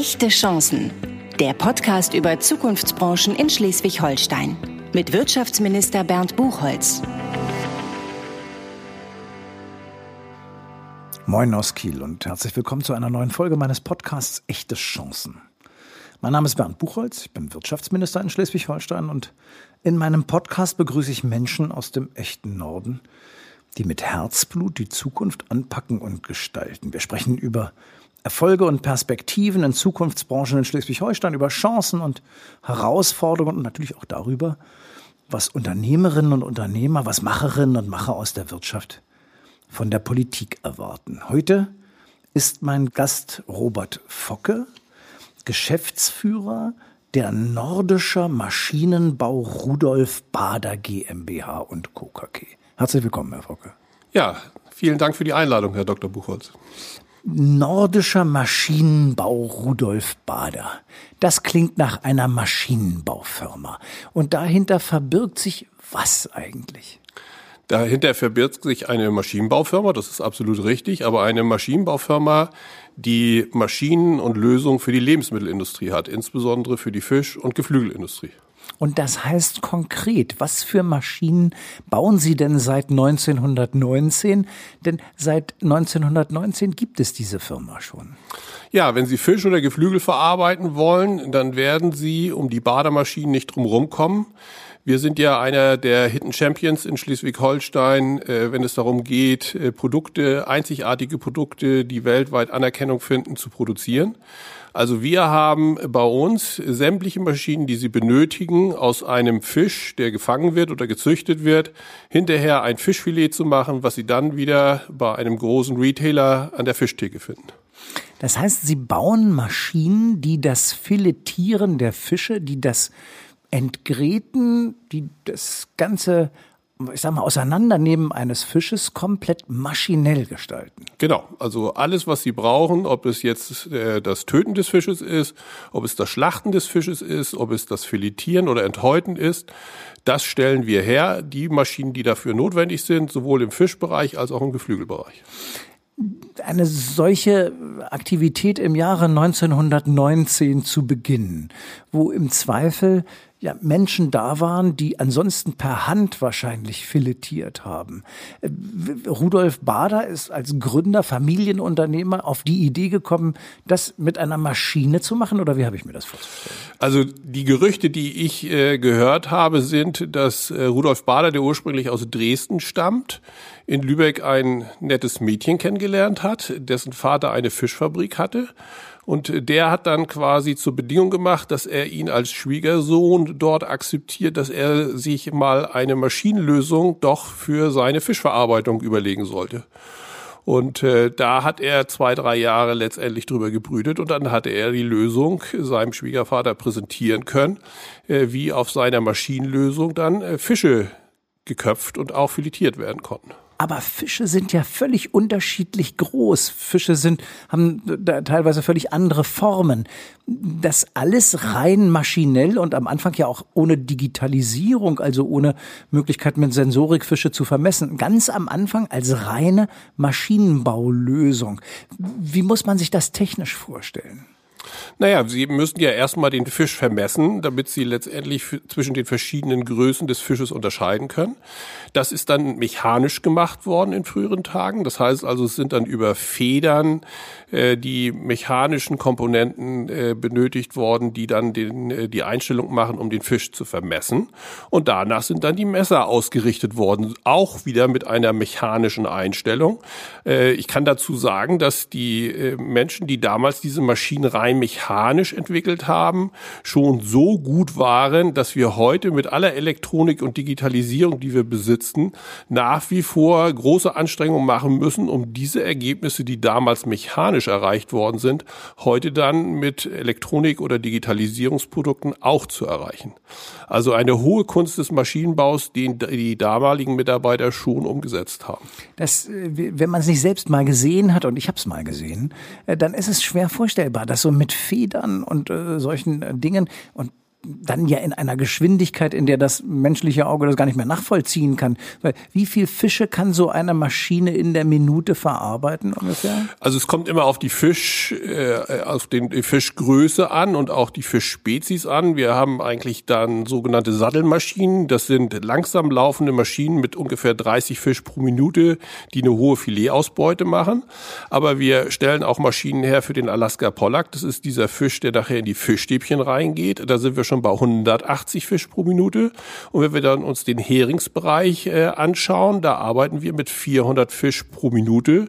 Echte Chancen. Der Podcast über Zukunftsbranchen in Schleswig-Holstein. Mit Wirtschaftsminister Bernd Buchholz. Moin aus Kiel und herzlich willkommen zu einer neuen Folge meines Podcasts Echte Chancen. Mein Name ist Bernd Buchholz, ich bin Wirtschaftsminister in Schleswig-Holstein und in meinem Podcast begrüße ich Menschen aus dem echten Norden, die mit Herzblut die Zukunft anpacken und gestalten. Wir sprechen über Erfolge und Perspektiven in Zukunftsbranchen in Schleswig-Holstein, über Chancen und Herausforderungen und natürlich auch darüber, was Unternehmerinnen und Unternehmer, was Macherinnen und Macher aus der Wirtschaft von der Politik erwarten. Heute ist mein Gast Robert Focke, Geschäftsführer der Nordischer Maschinenbau Rudolf Bader GmbH und Co. KG. Herzlich willkommen, Herr Focke. Ja, vielen Dank für die Einladung, Herr Dr. Buchholz. Nordischer Maschinenbau Rudolf Bader. Das klingt nach einer Maschinenbaufirma. Und dahinter verbirgt sich was eigentlich? Dahinter verbirgt sich eine Maschinenbaufirma, das ist absolut richtig, aber eine Maschinenbaufirma, die Maschinen und Lösungen für die Lebensmittelindustrie hat, insbesondere für die Fisch- und Geflügelindustrie. Und das heißt konkret, was für Maschinen bauen Sie denn seit 1919? Denn seit 1919 gibt es diese Firma schon. Ja, wenn Sie Fisch oder Geflügel verarbeiten wollen, dann werden Sie um die Bademaschinen nicht drumherum kommen. Wir sind ja einer der Hidden Champions in Schleswig-Holstein, äh, wenn es darum geht, äh, Produkte, einzigartige Produkte, die weltweit Anerkennung finden, zu produzieren. Also wir haben bei uns sämtliche Maschinen, die Sie benötigen, aus einem Fisch, der gefangen wird oder gezüchtet wird, hinterher ein Fischfilet zu machen, was Sie dann wieder bei einem großen Retailer an der Fischtheke finden. Das heißt, Sie bauen Maschinen, die das Filetieren der Fische, die das Entgräten, die das ganze ich sag mal, Auseinandernehmen eines Fisches komplett maschinell gestalten. Genau, also alles, was Sie brauchen, ob es jetzt äh, das Töten des Fisches ist, ob es das Schlachten des Fisches ist, ob es das Filetieren oder Enthäuten ist, das stellen wir her, die Maschinen, die dafür notwendig sind, sowohl im Fischbereich als auch im Geflügelbereich. Eine solche Aktivität im Jahre 1919 zu beginnen, wo im Zweifel ja, Menschen da waren, die ansonsten per Hand wahrscheinlich filetiert haben. Äh, Rudolf Bader ist als Gründer, Familienunternehmer auf die Idee gekommen, das mit einer Maschine zu machen, oder wie habe ich mir das vorzustellen? Also die Gerüchte, die ich äh, gehört habe, sind, dass äh, Rudolf Bader, der ursprünglich aus Dresden stammt, in Lübeck ein nettes Mädchen kennengelernt hat, dessen Vater eine Fischfabrik hatte und der hat dann quasi zur Bedingung gemacht, dass er ihn als Schwiegersohn dort akzeptiert, dass er sich mal eine Maschinenlösung doch für seine Fischverarbeitung überlegen sollte. Und äh, da hat er zwei, drei Jahre letztendlich drüber gebrütet und dann hatte er die Lösung seinem Schwiegervater präsentieren können, äh, wie auf seiner Maschinenlösung dann äh, Fische geköpft und auch filetiert werden konnten. Aber Fische sind ja völlig unterschiedlich groß. Fische sind, haben da teilweise völlig andere Formen. Das alles rein maschinell und am Anfang ja auch ohne Digitalisierung, also ohne Möglichkeit mit Sensorik Fische zu vermessen. Ganz am Anfang als reine Maschinenbaulösung. Wie muss man sich das technisch vorstellen? Naja, Sie müssen ja erstmal den Fisch vermessen, damit Sie letztendlich zwischen den verschiedenen Größen des Fisches unterscheiden können. Das ist dann mechanisch gemacht worden in früheren Tagen. Das heißt also, es sind dann über Federn äh, die mechanischen Komponenten äh, benötigt worden, die dann den, äh, die Einstellung machen, um den Fisch zu vermessen. Und danach sind dann die Messer ausgerichtet worden, auch wieder mit einer mechanischen Einstellung. Äh, ich kann dazu sagen, dass die äh, Menschen, die damals diese Maschinen rein mechanisch entwickelt haben, schon so gut waren, dass wir heute mit aller Elektronik und Digitalisierung, die wir besitzen, nach wie vor große Anstrengungen machen müssen, um diese Ergebnisse, die damals mechanisch erreicht worden sind, heute dann mit Elektronik oder Digitalisierungsprodukten auch zu erreichen. Also eine hohe Kunst des Maschinenbaus, den die damaligen Mitarbeiter schon umgesetzt haben. Das, äh, wenn man es nicht selbst mal gesehen hat, und ich habe es mal gesehen, äh, dann ist es schwer vorstellbar, dass so mit Federn und äh, solchen Dingen. Und dann ja in einer Geschwindigkeit, in der das menschliche Auge das gar nicht mehr nachvollziehen kann. Weil wie viel Fische kann so eine Maschine in der Minute verarbeiten ungefähr? Also es kommt immer auf die Fisch, äh, auf den, die Fischgröße an und auch die Fischspezies an. Wir haben eigentlich dann sogenannte Sattelmaschinen. Das sind langsam laufende Maschinen mit ungefähr 30 Fisch pro Minute, die eine hohe Filetausbeute machen. Aber wir stellen auch Maschinen her für den Alaska Pollack. Das ist dieser Fisch, der nachher in die Fischstäbchen reingeht. Da sind wir schon bei 180 Fisch pro Minute. Und wenn wir dann uns den Heringsbereich äh, anschauen, da arbeiten wir mit 400 Fisch pro Minute,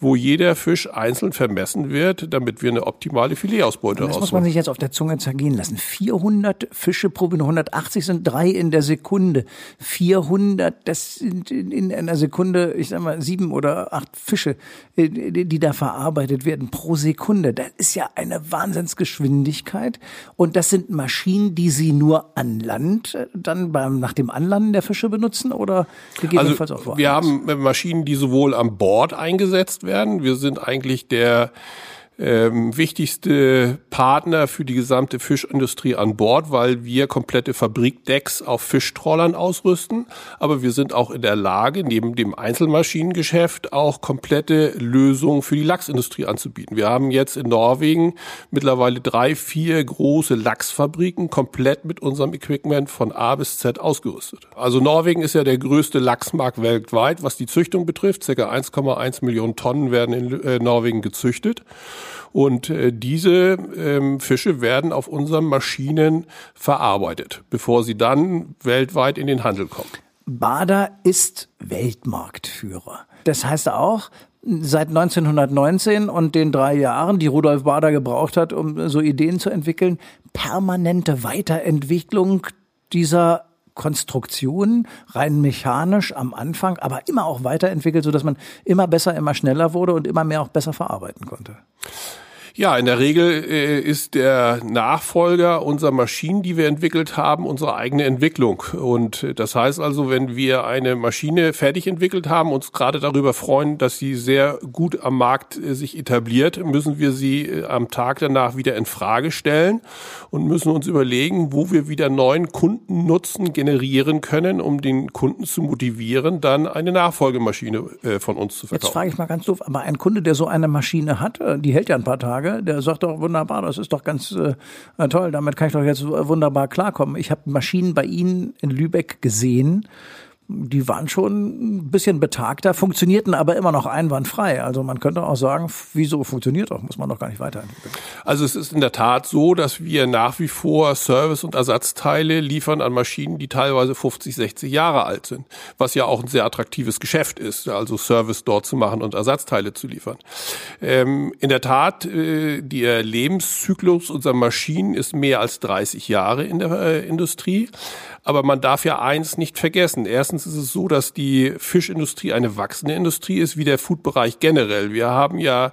wo jeder Fisch einzeln vermessen wird, damit wir eine optimale Filetausbeute rausholen. Das muss man sich jetzt auf der Zunge zergehen lassen. 400 Fische pro Minute, 180 sind drei in der Sekunde. 400, das sind in einer Sekunde, ich sag mal, sieben oder acht Fische, äh, die da verarbeitet werden pro Sekunde. Das ist ja eine Wahnsinnsgeschwindigkeit. Und das sind Maschinen, Maschinen, die Sie nur an Land äh, dann beim, nach dem Anlanden der Fische benutzen oder gegebenenfalls also, auch woanders? Wir haben Maschinen, die sowohl an Bord eingesetzt werden. Wir sind eigentlich der ähm, wichtigste Partner für die gesamte Fischindustrie an Bord, weil wir komplette Fabrikdecks auf Fischtrollern ausrüsten. Aber wir sind auch in der Lage, neben dem Einzelmaschinengeschäft auch komplette Lösungen für die Lachsindustrie anzubieten. Wir haben jetzt in Norwegen mittlerweile drei, vier große Lachsfabriken komplett mit unserem Equipment von A bis Z ausgerüstet. Also Norwegen ist ja der größte Lachsmarkt weltweit, was die Züchtung betrifft. Circa 1,1 Millionen Tonnen werden in äh, Norwegen gezüchtet. Und äh, diese ähm, Fische werden auf unseren Maschinen verarbeitet, bevor sie dann weltweit in den Handel kommen. Bader ist Weltmarktführer. Das heißt auch, seit 1919 und den drei Jahren, die Rudolf Bader gebraucht hat, um so Ideen zu entwickeln, permanente Weiterentwicklung dieser Konstruktion, rein mechanisch am Anfang, aber immer auch weiterentwickelt, so dass man immer besser, immer schneller wurde und immer mehr auch besser verarbeiten konnte. Ja, in der Regel äh, ist der Nachfolger unserer Maschinen, die wir entwickelt haben, unsere eigene Entwicklung. Und äh, das heißt also, wenn wir eine Maschine fertig entwickelt haben, uns gerade darüber freuen, dass sie sehr gut am Markt äh, sich etabliert, müssen wir sie äh, am Tag danach wieder in Frage stellen und müssen uns überlegen, wo wir wieder neuen Kundennutzen generieren können, um den Kunden zu motivieren, dann eine Nachfolgemaschine äh, von uns zu verkaufen. Jetzt frage ich mal ganz doof, aber ein Kunde, der so eine Maschine hat, äh, die hält ja ein paar Tage, Frage. Der sagt doch wunderbar, das ist doch ganz äh, toll, damit kann ich doch jetzt wunderbar klarkommen. Ich habe Maschinen bei Ihnen in Lübeck gesehen die waren schon ein bisschen betagter, funktionierten aber immer noch einwandfrei. Also man könnte auch sagen, wieso funktioniert doch, muss man doch gar nicht weiterentwickeln. Also es ist in der Tat so, dass wir nach wie vor Service- und Ersatzteile liefern an Maschinen, die teilweise 50, 60 Jahre alt sind, was ja auch ein sehr attraktives Geschäft ist, also Service dort zu machen und Ersatzteile zu liefern. Ähm, in der Tat, äh, der Lebenszyklus unserer Maschinen ist mehr als 30 Jahre in der äh, Industrie. Aber man darf ja eins nicht vergessen. Erstens ist es so, dass die Fischindustrie eine wachsende Industrie ist, wie der Foodbereich generell. Wir haben ja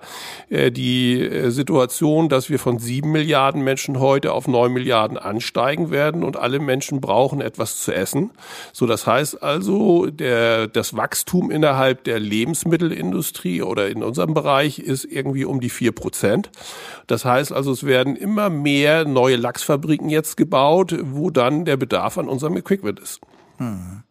äh, die äh, Situation, dass wir von sieben Milliarden Menschen heute auf neun Milliarden ansteigen werden und alle Menschen brauchen etwas zu essen. So, das heißt also, der, das Wachstum innerhalb der Lebensmittelindustrie oder in unserem Bereich ist irgendwie um die vier Prozent. Das heißt also, es werden immer mehr neue Lachsfabriken jetzt gebaut, wo dann der Bedarf an unserem Equipment ist. Hm.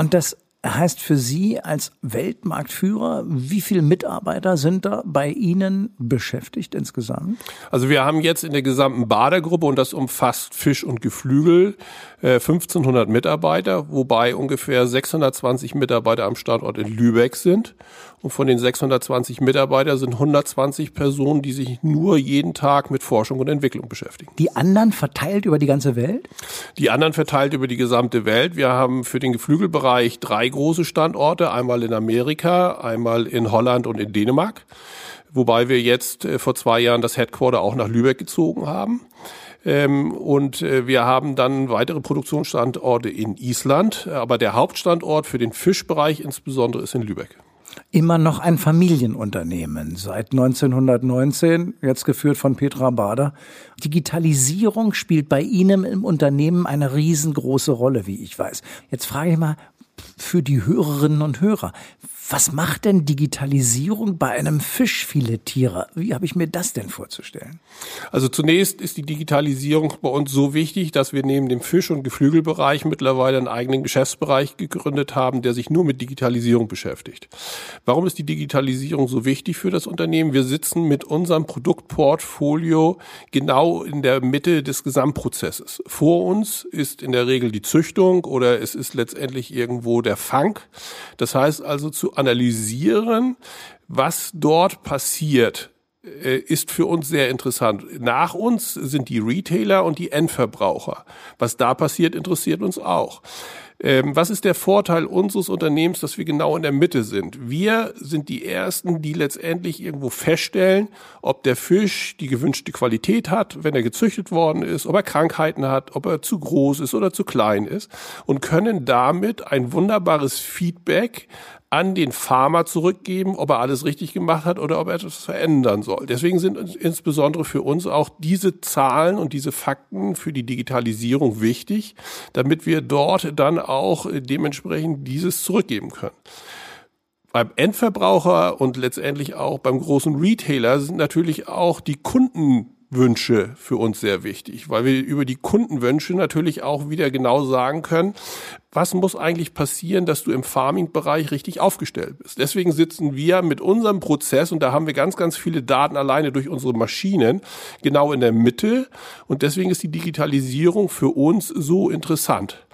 Und das heißt für Sie als Weltmarktführer, wie viele Mitarbeiter sind da bei Ihnen beschäftigt insgesamt? Also wir haben jetzt in der gesamten Badergruppe, und das umfasst Fisch und Geflügel, 1500 äh, Mitarbeiter, wobei ungefähr 620 Mitarbeiter am Standort in Lübeck sind. Und von den 620 Mitarbeitern sind 120 Personen, die sich nur jeden Tag mit Forschung und Entwicklung beschäftigen. Die anderen verteilt über die ganze Welt? Die anderen verteilt über die gesamte Welt. Wir haben für den Geflügelbereich drei große Standorte, einmal in Amerika, einmal in Holland und in Dänemark. Wobei wir jetzt äh, vor zwei Jahren das Headquarter auch nach Lübeck gezogen haben. Ähm, und äh, wir haben dann weitere Produktionsstandorte in Island. Aber der Hauptstandort für den Fischbereich insbesondere ist in Lübeck immer noch ein Familienunternehmen seit 1919, jetzt geführt von Petra Bader. Digitalisierung spielt bei Ihnen im Unternehmen eine riesengroße Rolle, wie ich weiß. Jetzt frage ich mal, für die Hörerinnen und Hörer. Was macht denn Digitalisierung bei einem Fischfiletierer? Wie habe ich mir das denn vorzustellen? Also zunächst ist die Digitalisierung bei uns so wichtig, dass wir neben dem Fisch- und Geflügelbereich mittlerweile einen eigenen Geschäftsbereich gegründet haben, der sich nur mit Digitalisierung beschäftigt. Warum ist die Digitalisierung so wichtig für das Unternehmen? Wir sitzen mit unserem Produktportfolio genau in der Mitte des Gesamtprozesses. Vor uns ist in der Regel die Züchtung oder es ist letztendlich irgendwo der Fang. Das heißt also zu analysieren, was dort passiert, äh, ist für uns sehr interessant. Nach uns sind die Retailer und die Endverbraucher. Was da passiert, interessiert uns auch. Ähm, was ist der Vorteil unseres Unternehmens, dass wir genau in der Mitte sind? Wir sind die Ersten, die letztendlich irgendwo feststellen, ob der Fisch die gewünschte Qualität hat, wenn er gezüchtet worden ist, ob er Krankheiten hat, ob er zu groß ist oder zu klein ist und können damit ein wunderbares Feedback an den Farmer zurückgeben, ob er alles richtig gemacht hat oder ob er etwas verändern soll. Deswegen sind insbesondere für uns auch diese Zahlen und diese Fakten für die Digitalisierung wichtig, damit wir dort dann auch dementsprechend dieses zurückgeben können. Beim Endverbraucher und letztendlich auch beim großen Retailer sind natürlich auch die Kunden Wünsche für uns sehr wichtig, weil wir über die Kundenwünsche natürlich auch wieder genau sagen können, was muss eigentlich passieren, dass du im Farming-Bereich richtig aufgestellt bist. Deswegen sitzen wir mit unserem Prozess, und da haben wir ganz, ganz viele Daten alleine durch unsere Maschinen, genau in der Mitte. Und deswegen ist die Digitalisierung für uns so interessant.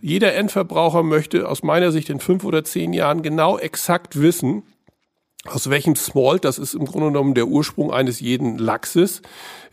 Jeder Endverbraucher möchte aus meiner Sicht in fünf oder zehn Jahren genau exakt wissen, aus welchem Smolt, das ist im Grunde genommen der Ursprung eines jeden Lachses,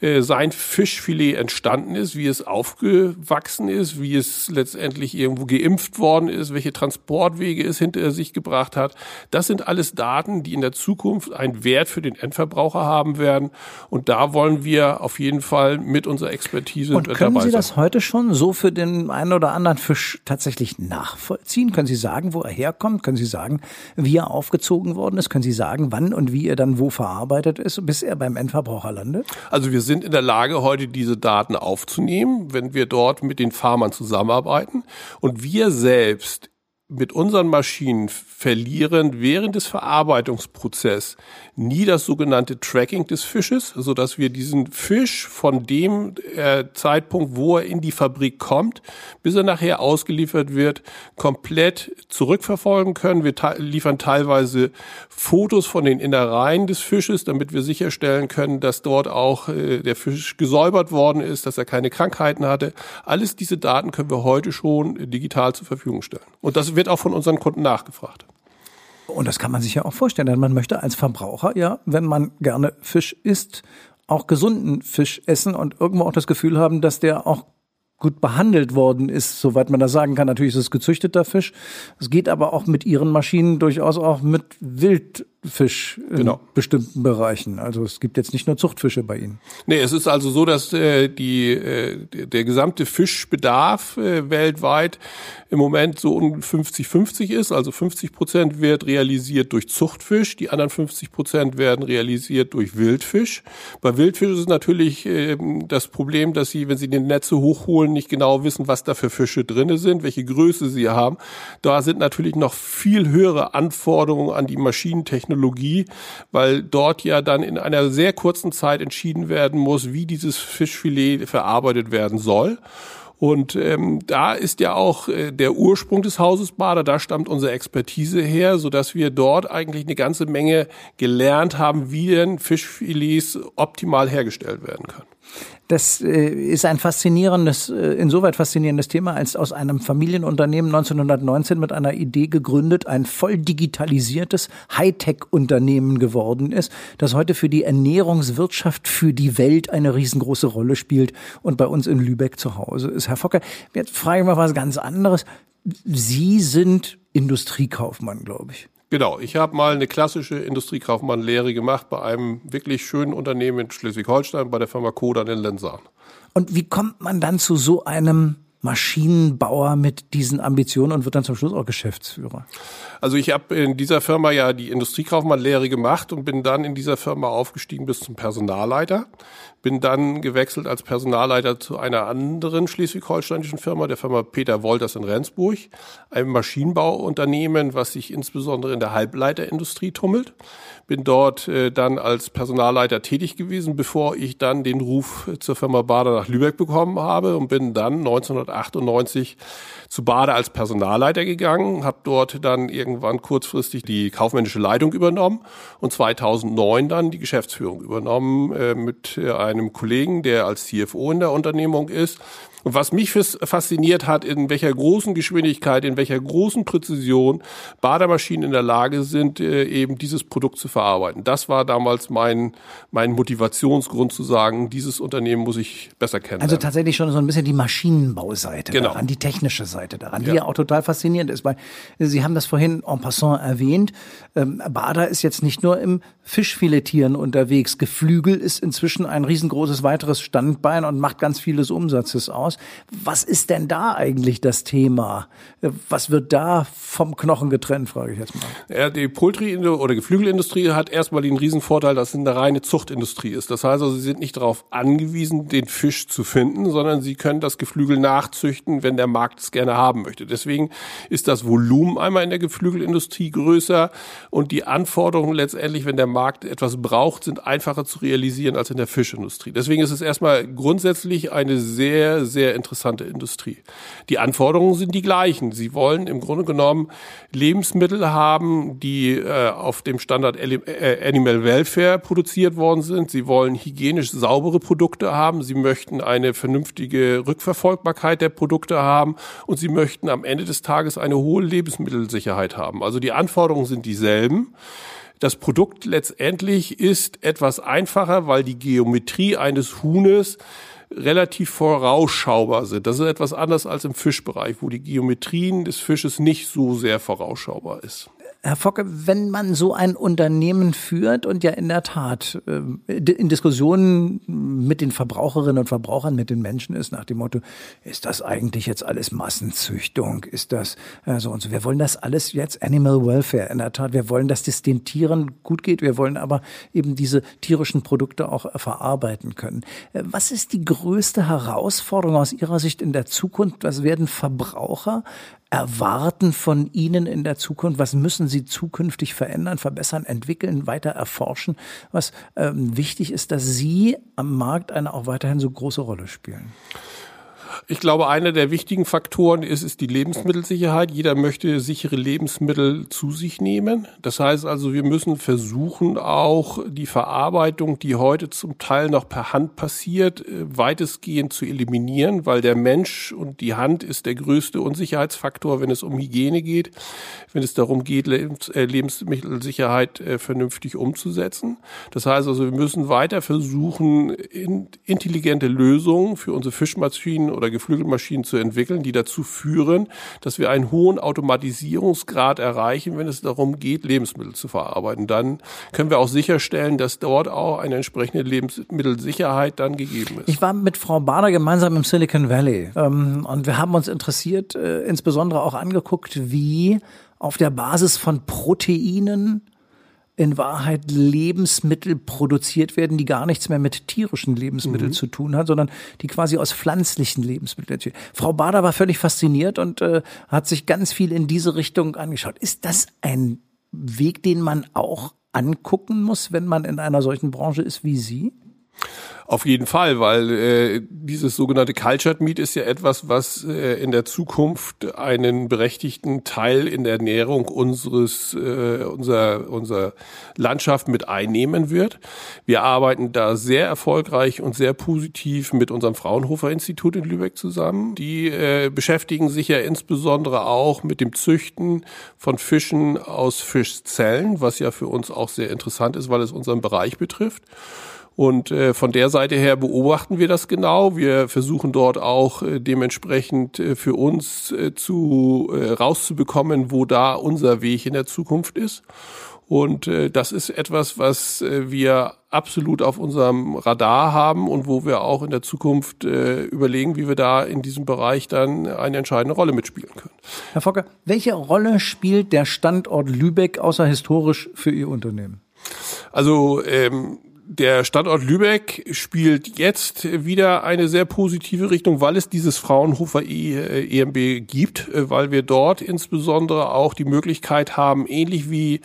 äh, sein Fischfilet entstanden ist, wie es aufgewachsen ist, wie es letztendlich irgendwo geimpft worden ist, welche Transportwege es hinter sich gebracht hat. Das sind alles Daten, die in der Zukunft einen Wert für den Endverbraucher haben werden. Und da wollen wir auf jeden Fall mit unserer Expertise Und können Sie das heute schon so für den einen oder anderen Fisch tatsächlich nachvollziehen? Können Sie sagen, wo er herkommt? Können Sie sagen, wie er aufgezogen worden ist? Können Sie sagen, wann und wie er dann wo verarbeitet ist, bis er beim Endverbraucher landet? Also wir sind in der Lage, heute diese Daten aufzunehmen, wenn wir dort mit den Farmern zusammenarbeiten. Und wir selbst mit unseren Maschinen verlieren während des Verarbeitungsprozesses nie das sogenannte Tracking des Fisches, so dass wir diesen Fisch von dem äh, Zeitpunkt, wo er in die Fabrik kommt, bis er nachher ausgeliefert wird, komplett zurückverfolgen können. Wir liefern teilweise Fotos von den Innereien des Fisches, damit wir sicherstellen können, dass dort auch äh, der Fisch gesäubert worden ist, dass er keine Krankheiten hatte. Alles diese Daten können wir heute schon digital zur Verfügung stellen. Und das wird auch von unseren Kunden nachgefragt. Und das kann man sich ja auch vorstellen, denn man möchte als Verbraucher ja, wenn man gerne Fisch isst, auch gesunden Fisch essen und irgendwo auch das Gefühl haben, dass der auch gut behandelt worden ist, soweit man das sagen kann. Natürlich ist es gezüchteter Fisch. Es geht aber auch mit ihren Maschinen durchaus auch mit Wildfisch in genau. bestimmten Bereichen. Also es gibt jetzt nicht nur Zuchtfische bei Ihnen. Nee, es ist also so, dass äh, die, äh, der gesamte Fischbedarf äh, weltweit im Moment so um 50-50 ist. Also 50 Prozent wird realisiert durch Zuchtfisch, die anderen 50 Prozent werden realisiert durch Wildfisch. Bei Wildfisch ist es natürlich äh, das Problem, dass sie, wenn sie die Netze hochholen, nicht genau wissen, was da für Fische drinne sind, welche Größe sie haben. Da sind natürlich noch viel höhere Anforderungen an die Maschinentechnologie, weil dort ja dann in einer sehr kurzen Zeit entschieden werden muss, wie dieses Fischfilet verarbeitet werden soll. Und ähm, da ist ja auch äh, der Ursprung des Hauses Bader, da stammt unsere Expertise her, so dass wir dort eigentlich eine ganze Menge gelernt haben, wie denn Fischfilets optimal hergestellt werden können. Das äh, ist ein faszinierendes, äh, insoweit faszinierendes Thema, als aus einem Familienunternehmen 1919 mit einer Idee gegründet ein voll digitalisiertes Hightech-Unternehmen geworden ist, das heute für die Ernährungswirtschaft für die Welt eine riesengroße Rolle spielt und bei uns in Lübeck zu Hause ist. Herr Fokker, jetzt frage ich mal was ganz anderes. Sie sind Industriekaufmann, glaube ich. Genau, ich habe mal eine klassische Industriekaufmann-Lehre gemacht bei einem wirklich schönen Unternehmen in Schleswig-Holstein, bei der Firma Kodan in Lensahn. Und wie kommt man dann zu so einem Maschinenbauer mit diesen Ambitionen und wird dann zum Schluss auch Geschäftsführer? Also ich habe in dieser Firma ja die Industriekaufmannlehre gemacht und bin dann in dieser Firma aufgestiegen bis zum Personalleiter. Bin dann gewechselt als Personalleiter zu einer anderen schleswig-holsteinischen Firma, der Firma Peter Wolters in Rendsburg, einem Maschinenbauunternehmen, was sich insbesondere in der Halbleiterindustrie tummelt. Bin dort äh, dann als Personalleiter tätig gewesen, bevor ich dann den Ruf zur Firma Bader nach Lübeck bekommen habe und bin dann 1998 zu Bader als Personalleiter gegangen, habe dort dann irgendwann kurzfristig die kaufmännische Leitung übernommen und 2009 dann die Geschäftsführung übernommen äh, mit äh, einem Kollegen, der als CFO in der Unternehmung ist und was mich fasziniert hat, in welcher großen Geschwindigkeit, in welcher großen Präzision Bademaschinen in der Lage sind, äh, eben dieses Produkt zu verarbeiten. Das war damals mein, mein Motivationsgrund zu sagen, dieses Unternehmen muss ich besser kennen. Also tatsächlich schon so ein bisschen die Maschinenbauseite genau. daran, die technische Seite daran, die ja. ja auch total faszinierend ist, weil Sie haben das vorhin en passant erwähnt. Ähm, Bader ist jetzt nicht nur im Fischfiletieren unterwegs. Geflügel ist inzwischen ein riesengroßes weiteres Standbein und macht ganz vieles Umsatzes aus aus. Was ist denn da eigentlich das Thema? Was wird da vom Knochen getrennt, frage ich jetzt mal. Ja, die Poultry- oder Geflügelindustrie hat erstmal den Riesenvorteil, dass es eine reine Zuchtindustrie ist. Das heißt also, sie sind nicht darauf angewiesen, den Fisch zu finden, sondern sie können das Geflügel nachzüchten, wenn der Markt es gerne haben möchte. Deswegen ist das Volumen einmal in der Geflügelindustrie größer und die Anforderungen letztendlich, wenn der Markt etwas braucht, sind einfacher zu realisieren als in der Fischindustrie. Deswegen ist es erstmal grundsätzlich eine sehr, sehr sehr interessante Industrie. Die Anforderungen sind die gleichen. Sie wollen im Grunde genommen Lebensmittel haben, die äh, auf dem Standard äh, Animal Welfare produziert worden sind. Sie wollen hygienisch saubere Produkte haben. Sie möchten eine vernünftige Rückverfolgbarkeit der Produkte haben und sie möchten am Ende des Tages eine hohe Lebensmittelsicherheit haben. Also die Anforderungen sind dieselben. Das Produkt letztendlich ist etwas einfacher, weil die Geometrie eines Huhnes relativ vorausschaubar sind. Das ist etwas anders als im Fischbereich, wo die Geometrien des Fisches nicht so sehr vorausschaubar ist. Herr Focke, wenn man so ein Unternehmen führt und ja in der Tat äh, in Diskussionen mit den Verbraucherinnen und Verbrauchern, mit den Menschen ist, nach dem Motto, ist das eigentlich jetzt alles Massenzüchtung? Ist das äh, so und so? Wir wollen das alles jetzt Animal Welfare in der Tat. Wir wollen, dass das den Tieren gut geht. Wir wollen aber eben diese tierischen Produkte auch äh, verarbeiten können. Was ist die größte Herausforderung aus Ihrer Sicht in der Zukunft? Was werden Verbraucher erwarten von Ihnen in der Zukunft? Was müssen Sie zukünftig verändern, verbessern, entwickeln, weiter erforschen? Was ähm, wichtig ist, dass Sie am Markt eine auch weiterhin so große Rolle spielen? Ich glaube, einer der wichtigen Faktoren ist, ist die Lebensmittelsicherheit. Jeder möchte sichere Lebensmittel zu sich nehmen. Das heißt also, wir müssen versuchen, auch die Verarbeitung, die heute zum Teil noch per Hand passiert, äh, weitestgehend zu eliminieren, weil der Mensch und die Hand ist der größte Unsicherheitsfaktor, wenn es um Hygiene geht, wenn es darum geht, äh, Lebensmittelsicherheit äh, vernünftig umzusetzen. Das heißt also, wir müssen weiter versuchen, intelligente Lösungen für unsere Fischmaschinen oder Geflügelmaschinen zu entwickeln, die dazu führen, dass wir einen hohen Automatisierungsgrad erreichen, wenn es darum geht, Lebensmittel zu verarbeiten. Dann können wir auch sicherstellen, dass dort auch eine entsprechende Lebensmittelsicherheit dann gegeben ist. Ich war mit Frau Bader gemeinsam im Silicon Valley ähm, und wir haben uns interessiert, äh, insbesondere auch angeguckt, wie auf der Basis von Proteinen in Wahrheit Lebensmittel produziert werden, die gar nichts mehr mit tierischen Lebensmitteln mhm. zu tun haben, sondern die quasi aus pflanzlichen Lebensmitteln. Frau Bader war völlig fasziniert und äh, hat sich ganz viel in diese Richtung angeschaut. Ist das ein Weg, den man auch angucken muss, wenn man in einer solchen Branche ist wie Sie? Auf jeden Fall, weil äh, dieses sogenannte Cultured Meat ist ja etwas, was äh, in der Zukunft einen berechtigten Teil in der Ernährung unseres äh, unserer unserer Landschaft mit einnehmen wird. Wir arbeiten da sehr erfolgreich und sehr positiv mit unserem Fraunhofer Institut in Lübeck zusammen. Die äh, beschäftigen sich ja insbesondere auch mit dem Züchten von Fischen aus Fischzellen, was ja für uns auch sehr interessant ist, weil es unseren Bereich betrifft. Und äh, von der Seite her beobachten wir das genau. Wir versuchen dort auch äh, dementsprechend äh, für uns äh, zu äh, rauszubekommen, wo da unser Weg in der Zukunft ist. Und äh, das ist etwas, was äh, wir absolut auf unserem Radar haben und wo wir auch in der Zukunft äh, überlegen, wie wir da in diesem Bereich dann eine entscheidende Rolle mitspielen können. Herr Fokker, welche Rolle spielt der Standort Lübeck außer historisch für Ihr Unternehmen? Also ähm, der Standort Lübeck spielt jetzt wieder eine sehr positive Richtung, weil es dieses Fraunhofer EMB e gibt, äh, weil wir dort insbesondere auch die Möglichkeit haben, ähnlich wie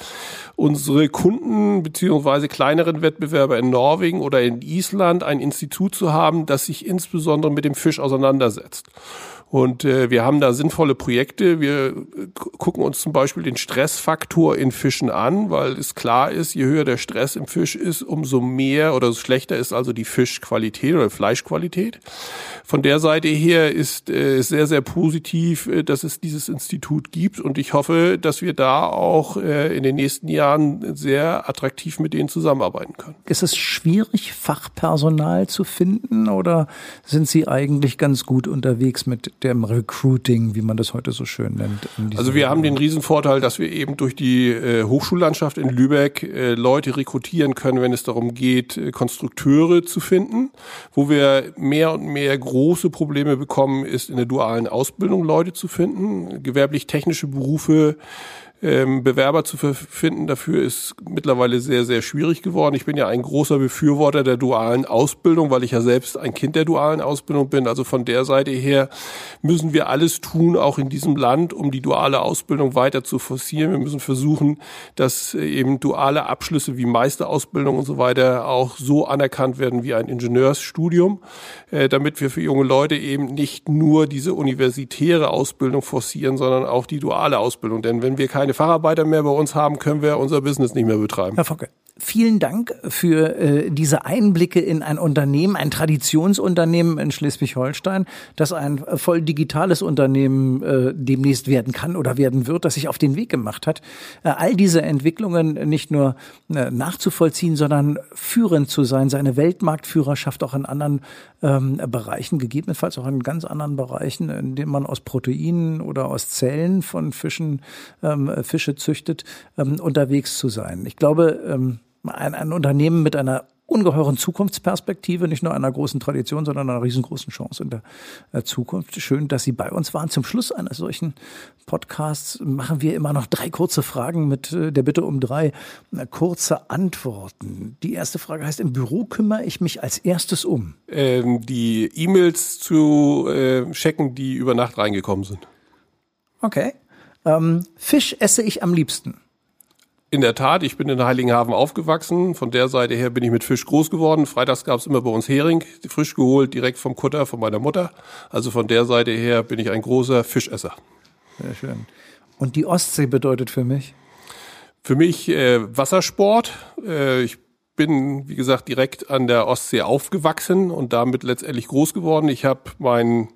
unsere Kunden beziehungsweise kleineren Wettbewerber in Norwegen oder in Island ein Institut zu haben, das sich insbesondere mit dem Fisch auseinandersetzt. Und äh, wir haben da sinnvolle Projekte. Wir äh, gucken uns zum Beispiel den Stressfaktor in Fischen an, weil es klar ist, je höher der Stress im Fisch ist, umso mehr oder so schlechter ist also die Fischqualität oder Fleischqualität. Von der Seite her ist äh, sehr, sehr positiv, äh, dass es dieses Institut gibt. Und ich hoffe, dass wir da auch äh, in den nächsten Jahren sehr attraktiv mit denen zusammenarbeiten können. Ist es schwierig, Fachpersonal zu finden oder sind Sie eigentlich ganz gut unterwegs mit dem Recruiting, wie man das heute so schön nennt. Also wir haben den Riesenvorteil, dass wir eben durch die äh, Hochschullandschaft in Lübeck äh, Leute rekrutieren können, wenn es darum geht, äh, Konstrukteure zu finden. Wo wir mehr und mehr große Probleme bekommen, ist in der dualen Ausbildung Leute zu finden. Gewerblich-technische Berufe ähm, Bewerber zu finden dafür ist mittlerweile sehr, sehr schwierig geworden. Ich bin ja ein großer Befürworter der dualen Ausbildung, weil ich ja selbst ein Kind der dualen Ausbildung bin. Also von der Seite her müssen wir alles tun, auch in diesem Land, um die duale Ausbildung weiter zu forcieren. Wir müssen versuchen, dass eben duale Abschlüsse wie Meisterausbildung und so weiter auch so anerkannt werden wie ein Ingenieursstudium, äh, damit wir für junge Leute eben nicht nur diese universitäre Ausbildung forcieren, sondern auch die duale Ausbildung. Denn wenn wir keine keine Facharbeiter mehr bei uns haben, können wir unser Business nicht mehr betreiben. Herr Focke, vielen Dank für äh, diese Einblicke in ein Unternehmen, ein Traditionsunternehmen in Schleswig-Holstein, das ein voll digitales Unternehmen äh, demnächst werden kann oder werden wird, das sich auf den Weg gemacht hat, äh, all diese Entwicklungen nicht nur äh, nachzuvollziehen, sondern führend zu sein, seine Weltmarktführerschaft auch in anderen ähm, Bereichen, gegebenenfalls auch in ganz anderen Bereichen, in denen man aus Proteinen oder aus Zellen von Fischen ähm, Fische züchtet, ähm, unterwegs zu sein. Ich glaube, ähm, ein, ein Unternehmen mit einer ungeheuren Zukunftsperspektive, nicht nur einer großen Tradition, sondern einer riesengroßen Chance in der äh, Zukunft. Schön, dass Sie bei uns waren. Zum Schluss eines solchen Podcasts machen wir immer noch drei kurze Fragen mit äh, der Bitte um drei äh, kurze Antworten. Die erste Frage heißt, im Büro kümmere ich mich als erstes um. Ähm, die E-Mails zu äh, checken, die über Nacht reingekommen sind. Okay. Ähm, Fisch esse ich am liebsten. In der Tat, ich bin in Heiligenhafen aufgewachsen. Von der Seite her bin ich mit Fisch groß geworden. Freitags gab es immer bei uns Hering, frisch geholt, direkt vom Kutter von meiner Mutter. Also von der Seite her bin ich ein großer Fischesser. Sehr schön. Und die Ostsee bedeutet für mich? Für mich äh, Wassersport. Äh, ich bin, wie gesagt, direkt an der Ostsee aufgewachsen und damit letztendlich groß geworden. Ich habe meinen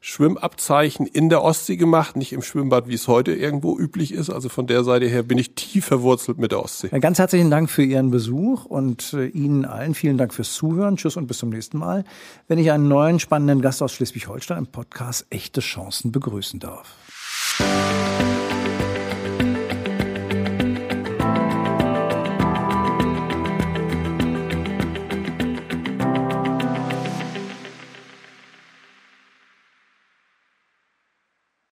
Schwimmabzeichen in der Ostsee gemacht, nicht im Schwimmbad, wie es heute irgendwo üblich ist. Also von der Seite her bin ich tief verwurzelt mit der Ostsee. Ganz herzlichen Dank für Ihren Besuch und äh, Ihnen allen vielen Dank fürs Zuhören. Tschüss und bis zum nächsten Mal, wenn ich einen neuen spannenden Gast aus Schleswig-Holstein im Podcast Echte Chancen begrüßen darf.